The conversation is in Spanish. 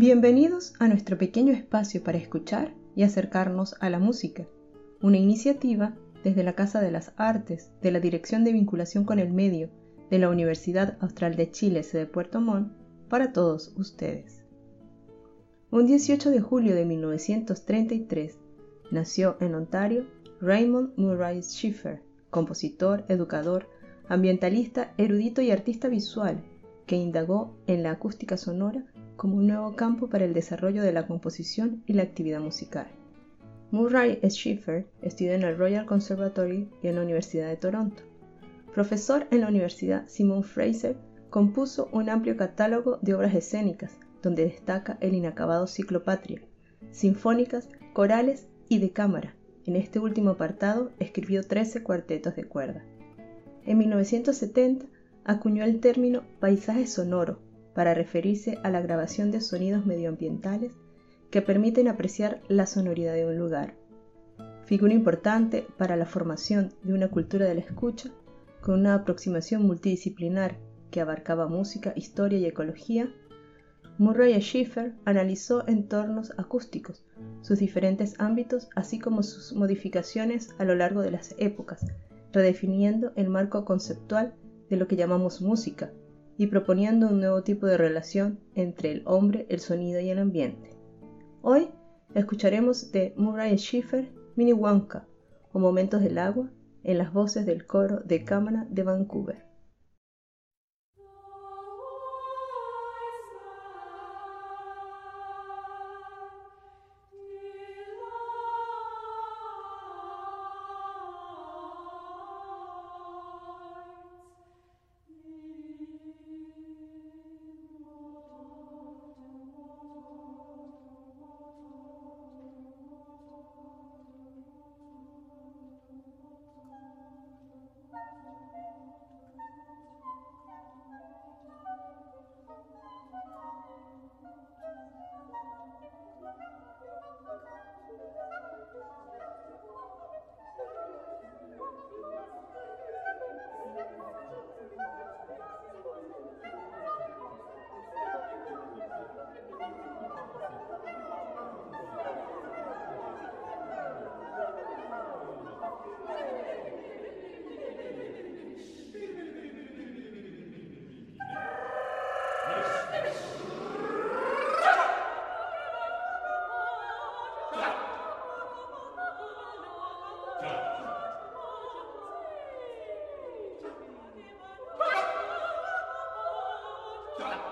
Bienvenidos a nuestro pequeño espacio para escuchar y acercarnos a la música, una iniciativa desde la Casa de las Artes, de la Dirección de Vinculación con el Medio, de la Universidad Austral de Chile, sede Puerto Montt, para todos ustedes. Un 18 de julio de 1933 nació en Ontario Raymond Murray Schiffer, compositor, educador, ambientalista, erudito y artista visual, que indagó en la acústica sonora como un nuevo campo para el desarrollo de la composición y la actividad musical. Murray Schiffer estudió en el Royal Conservatory y en la Universidad de Toronto. Profesor en la Universidad Simon Fraser, compuso un amplio catálogo de obras escénicas, donde destaca el inacabado ciclo Patria, sinfónicas, corales y de cámara. En este último apartado escribió 13 cuartetos de cuerda. En 1970 acuñó el término paisaje sonoro para referirse a la grabación de sonidos medioambientales que permiten apreciar la sonoridad de un lugar. Figura importante para la formación de una cultura de la escucha con una aproximación multidisciplinar que abarcaba música, historia y ecología, Murray Schiffer analizó entornos acústicos, sus diferentes ámbitos, así como sus modificaciones a lo largo de las épocas, redefiniendo el marco conceptual de lo que llamamos música y proponiendo un nuevo tipo de relación entre el hombre, el sonido y el ambiente. Hoy escucharemos de Murray Schiffer Wonka o Momentos del Agua en las voces del coro de cámara de Vancouver. Stop!